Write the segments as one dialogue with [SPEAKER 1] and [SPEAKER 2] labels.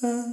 [SPEAKER 1] Uh.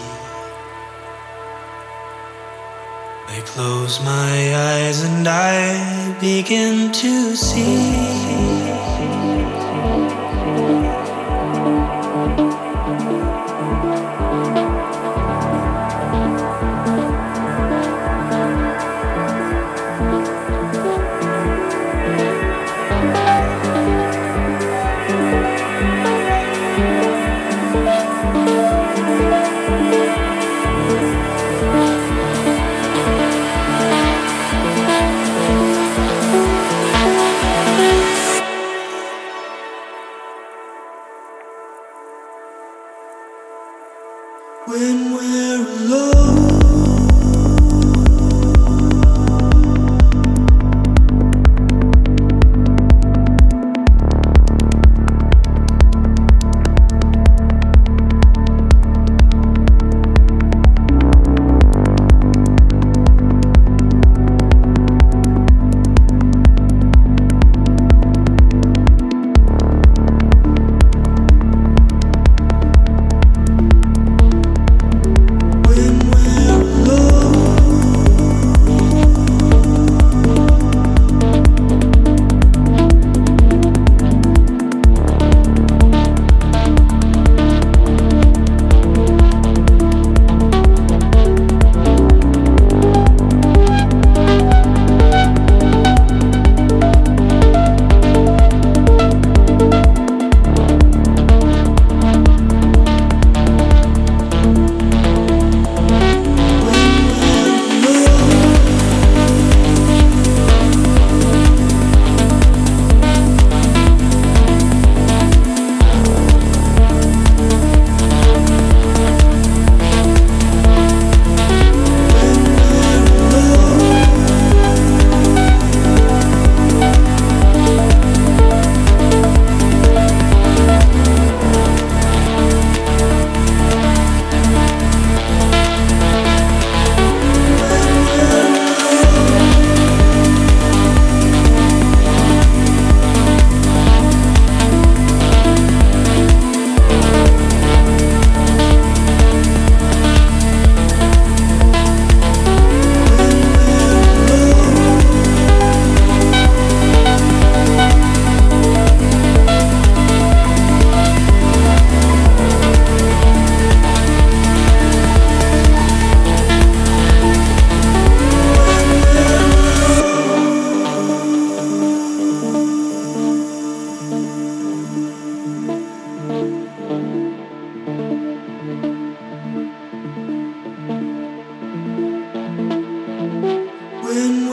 [SPEAKER 2] I close my eyes and I begin to see.
[SPEAKER 1] when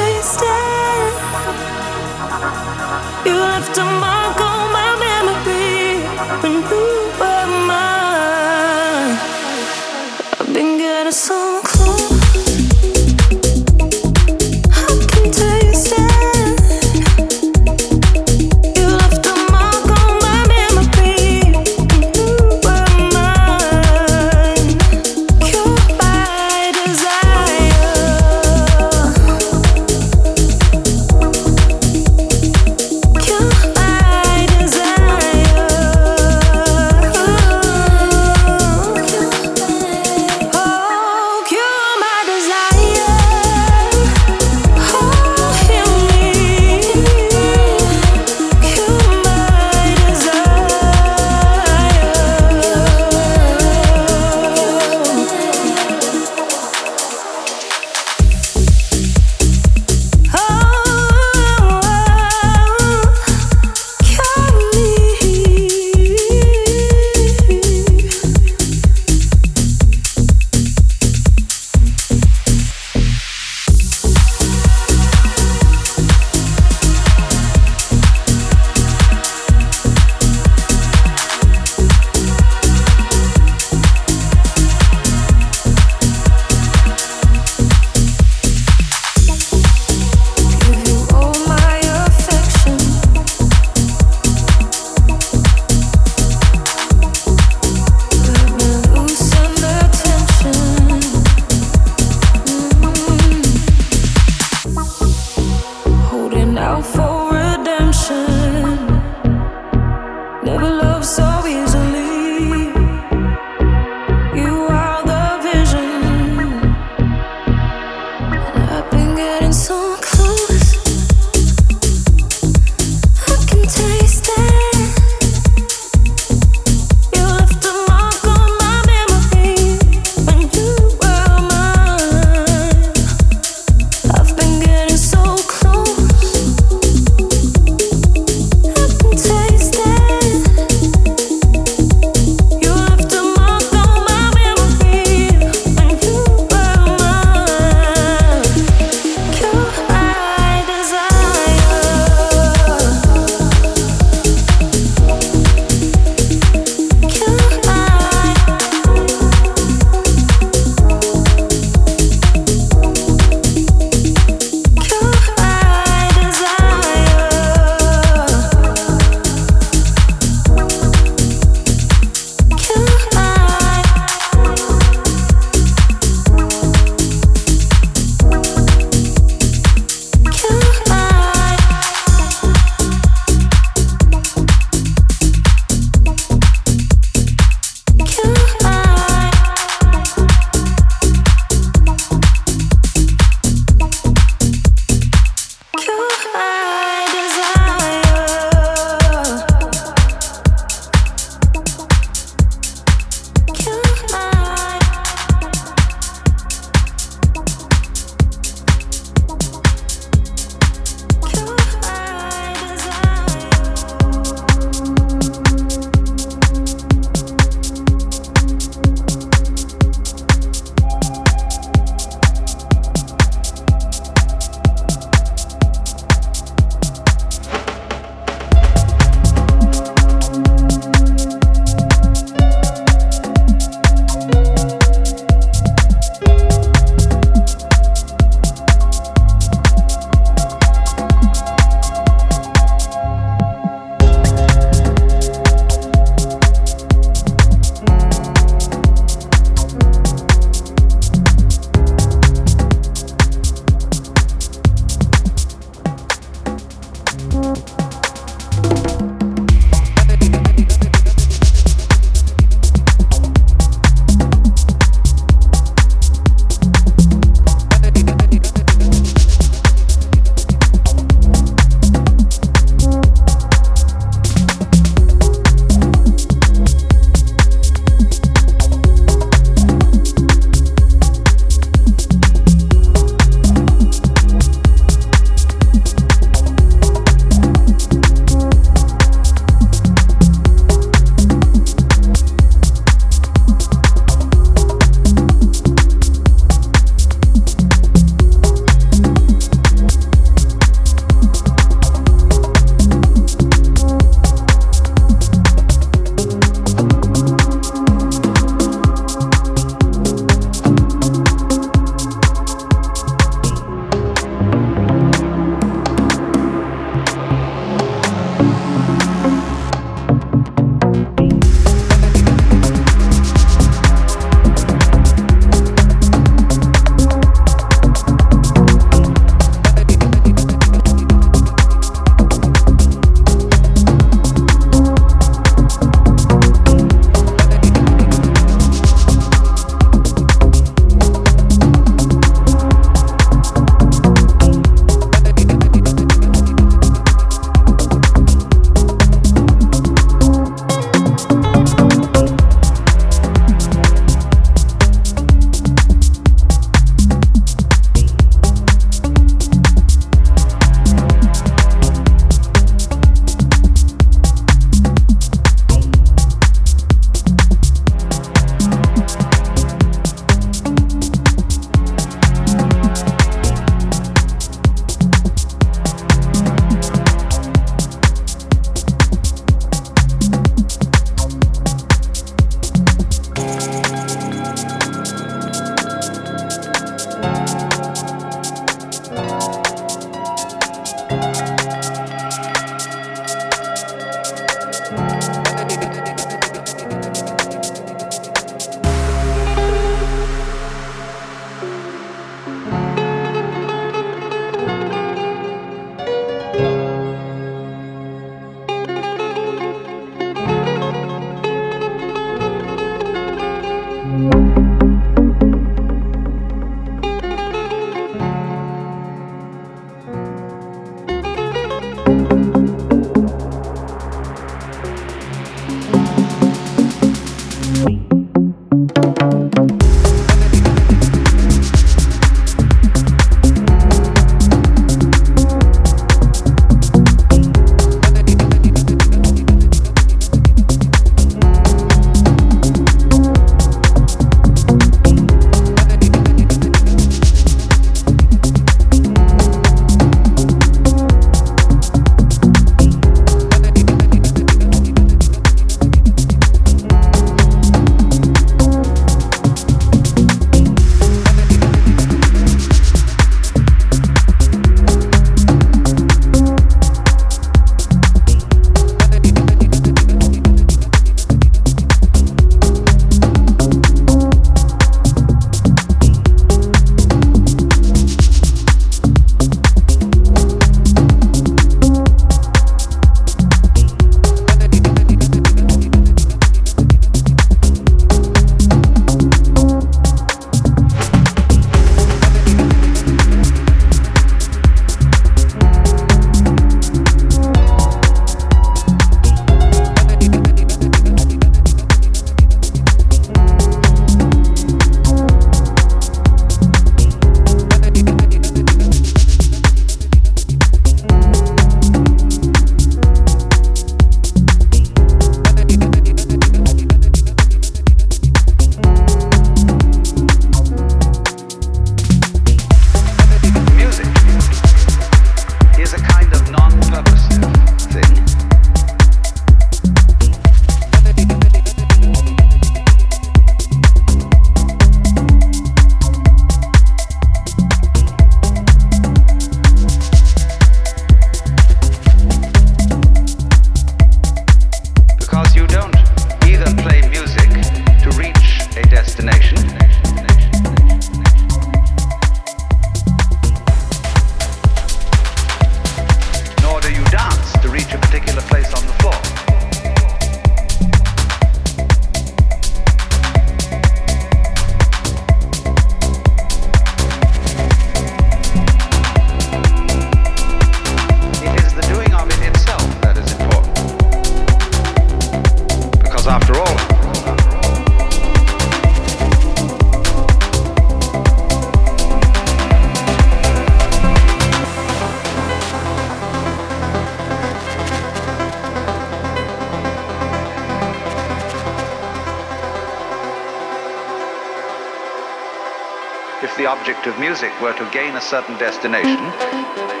[SPEAKER 3] of music were to gain a certain destination,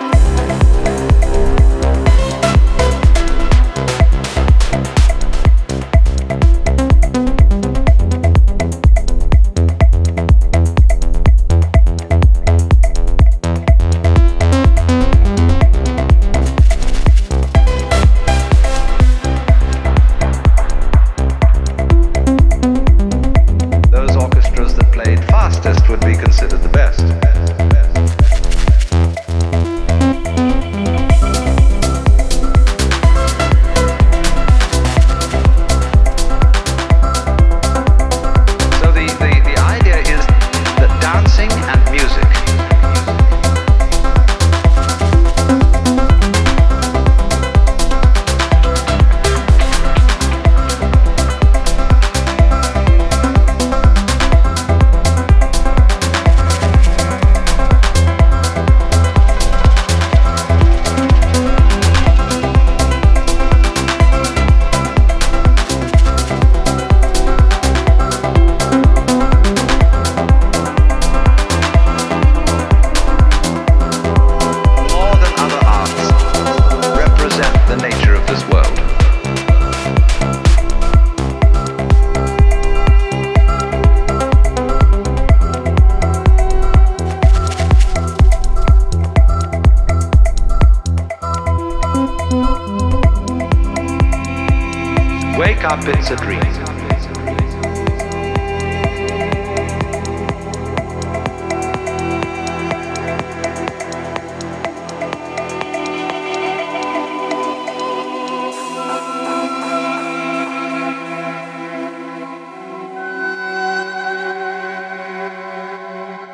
[SPEAKER 3] Wake up, it's a dream.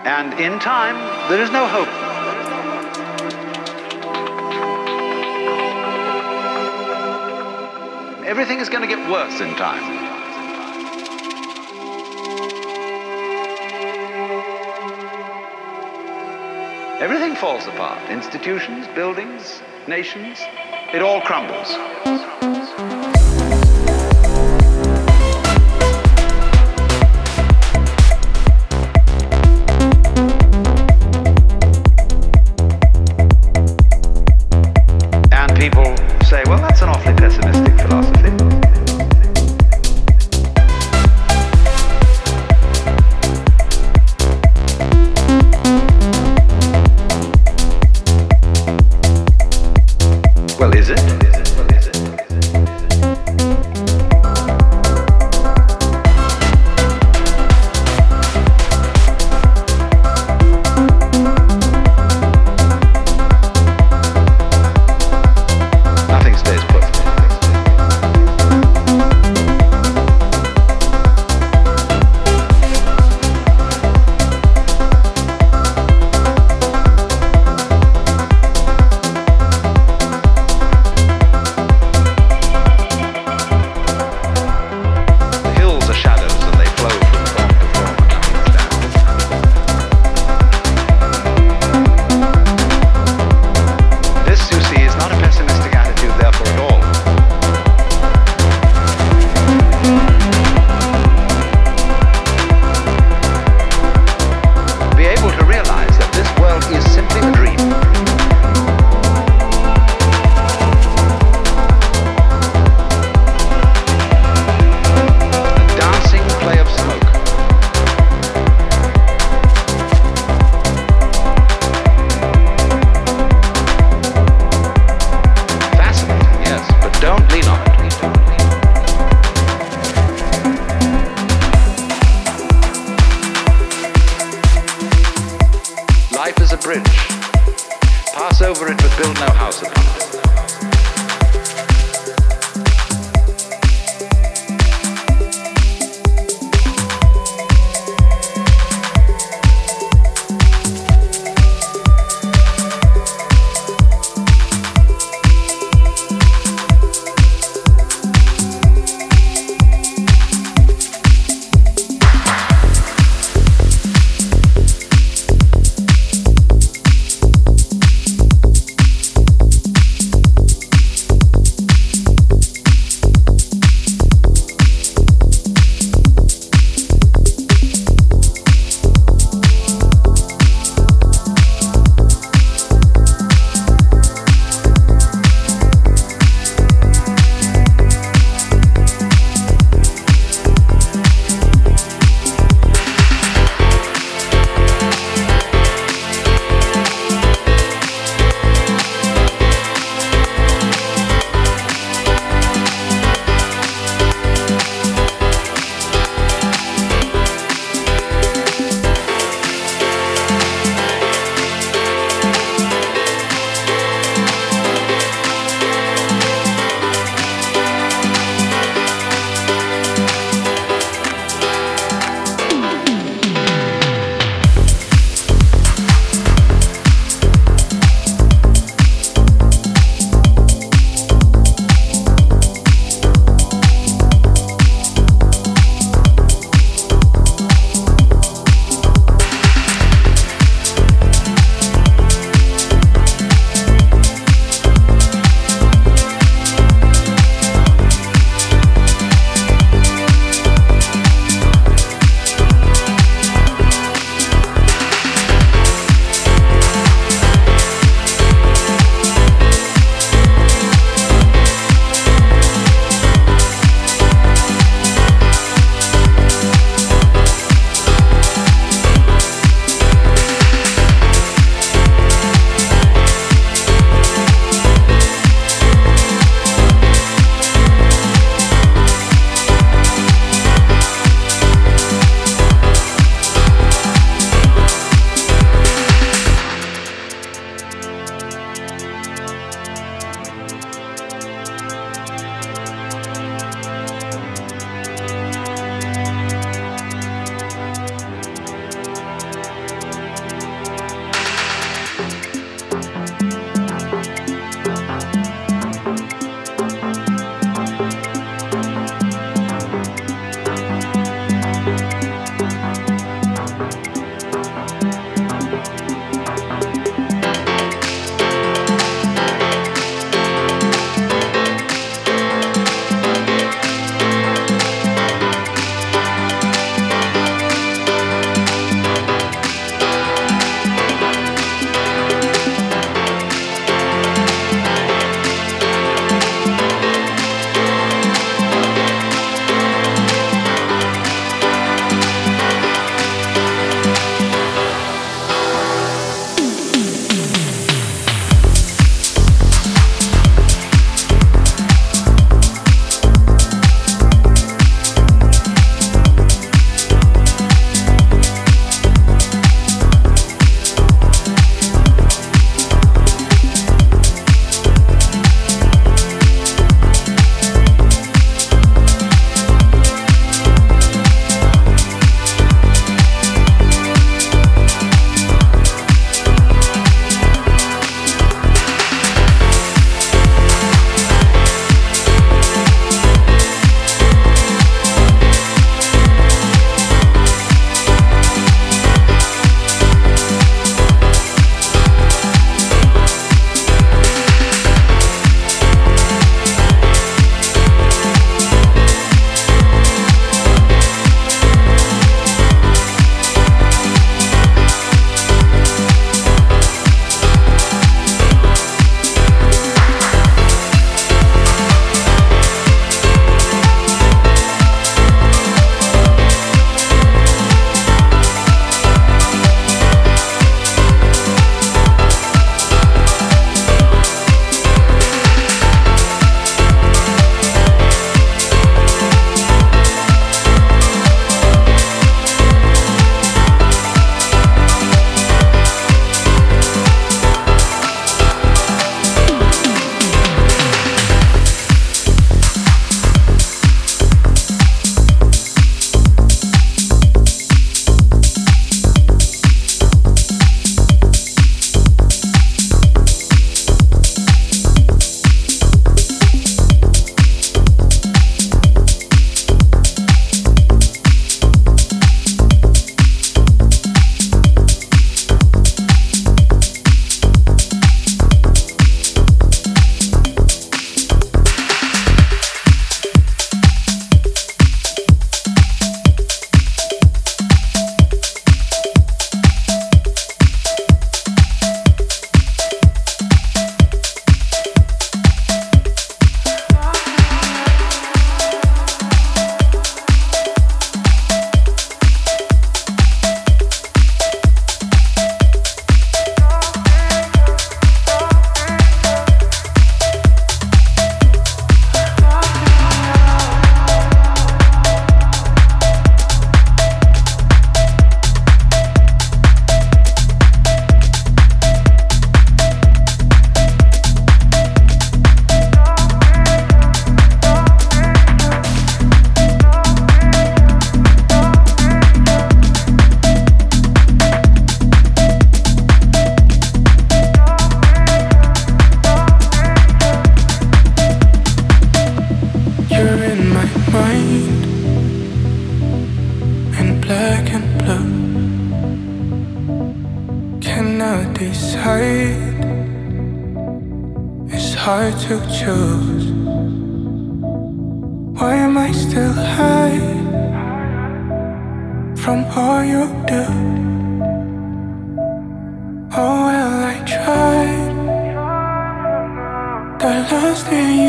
[SPEAKER 3] And in time, there is no hope. everything is going to get worse in time. Everything falls apart institutions, buildings, nations. It all crumbles.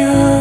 [SPEAKER 4] You.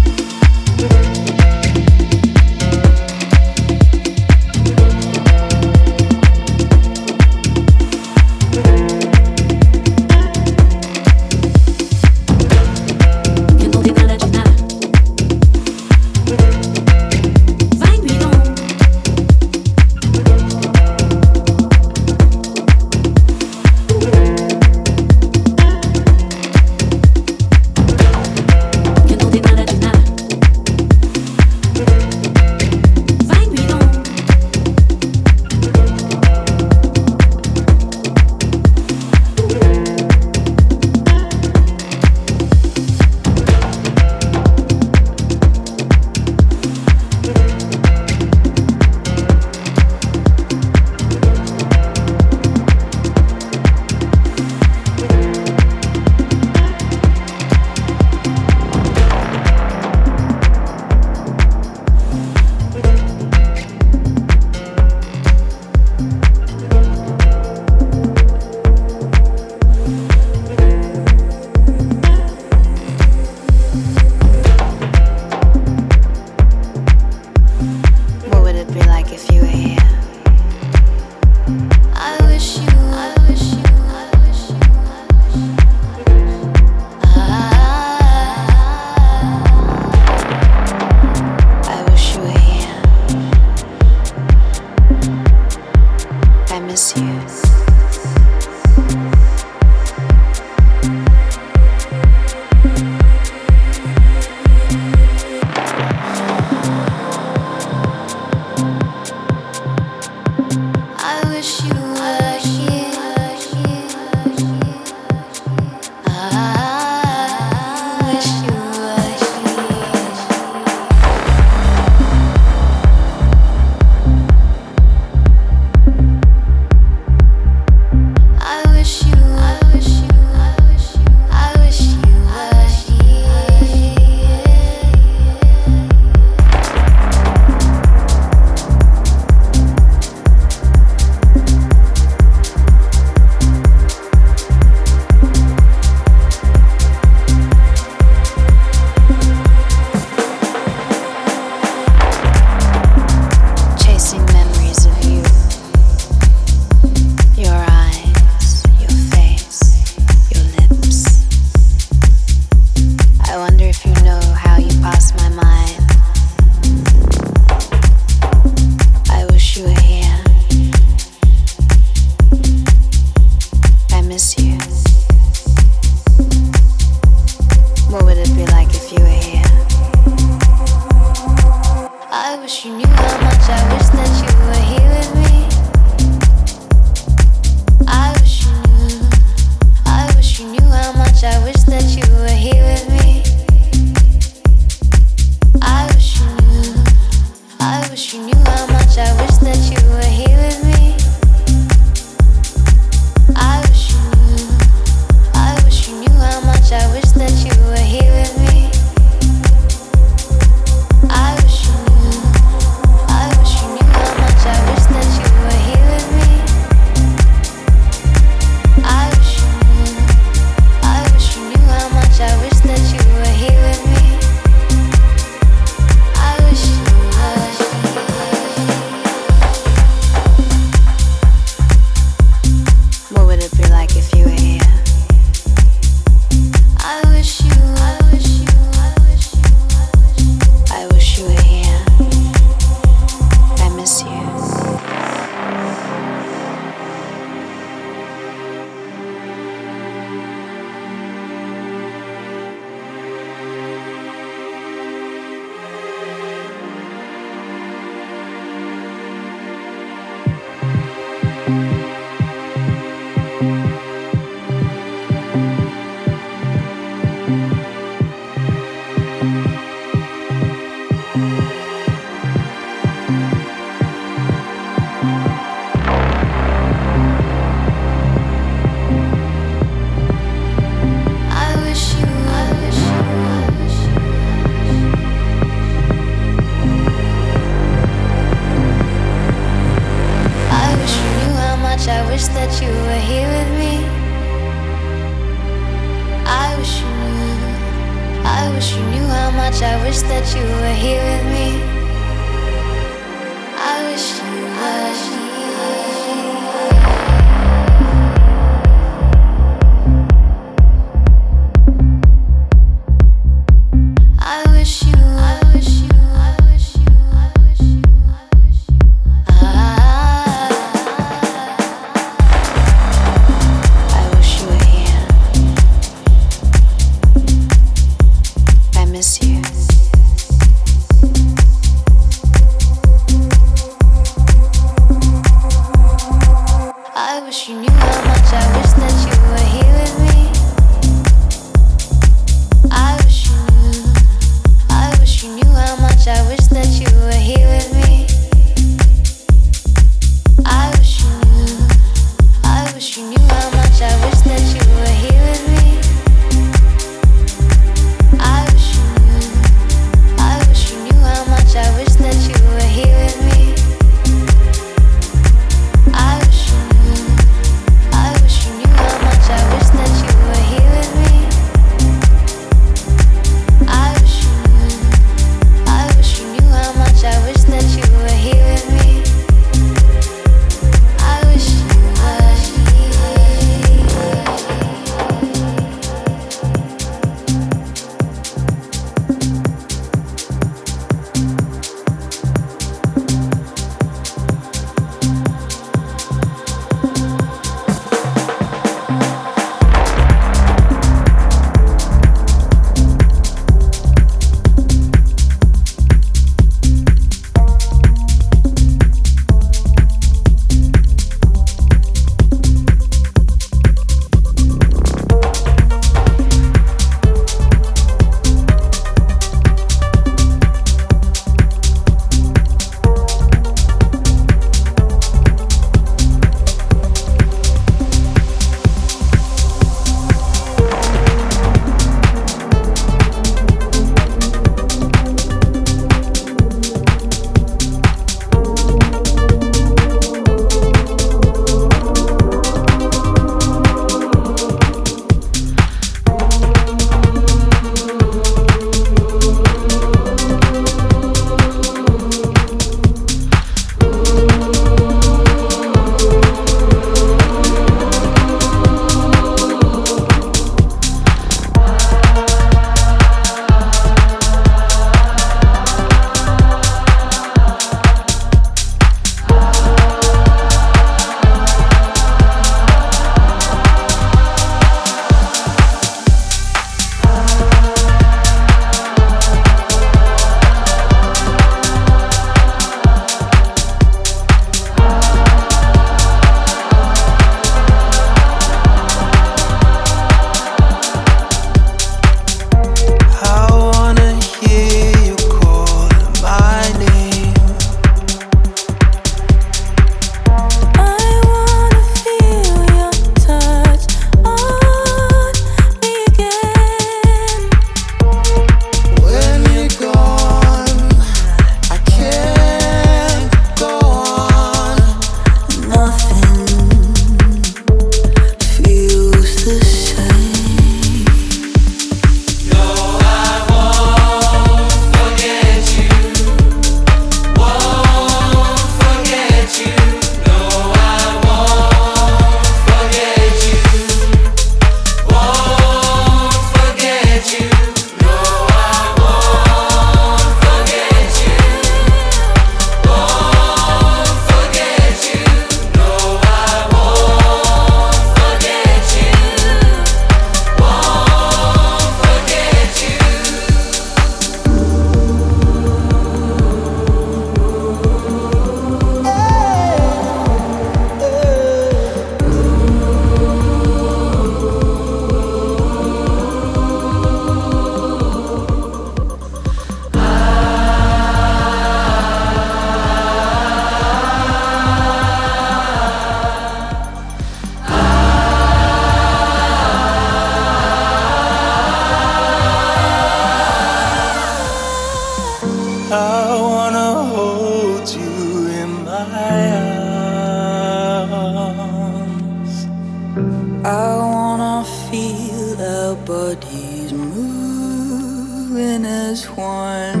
[SPEAKER 5] as one.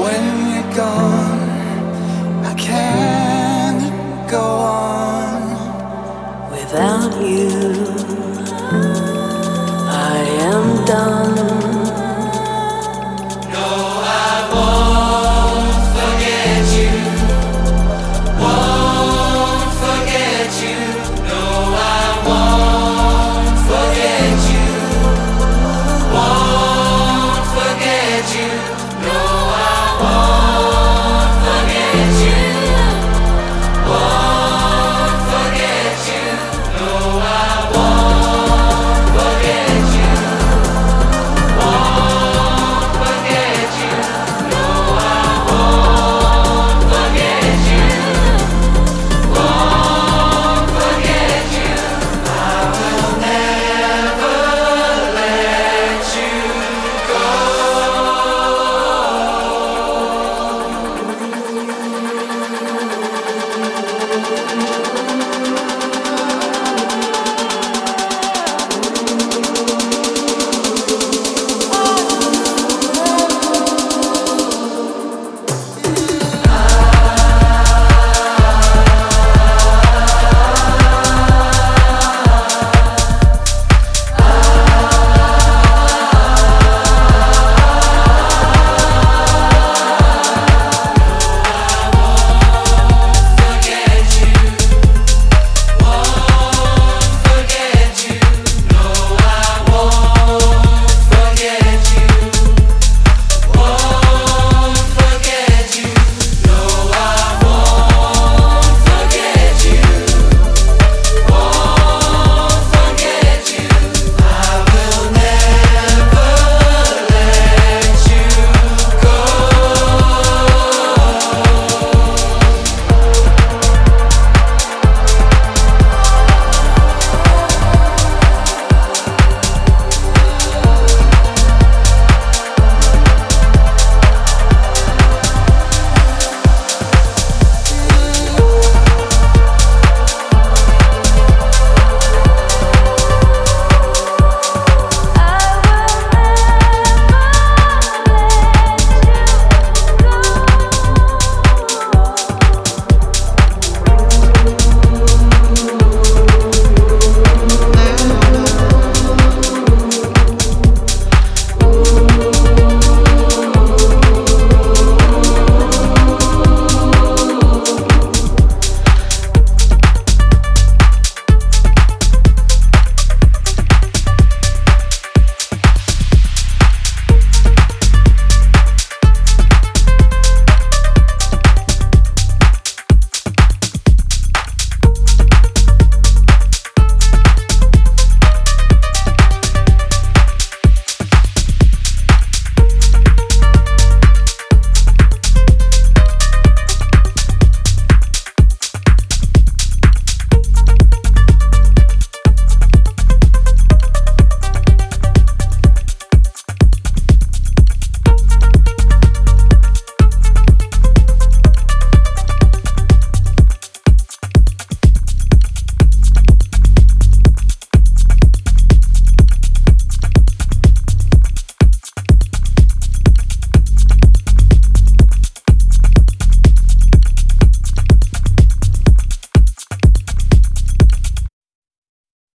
[SPEAKER 6] When you're gone, I can't go on without you. I am done.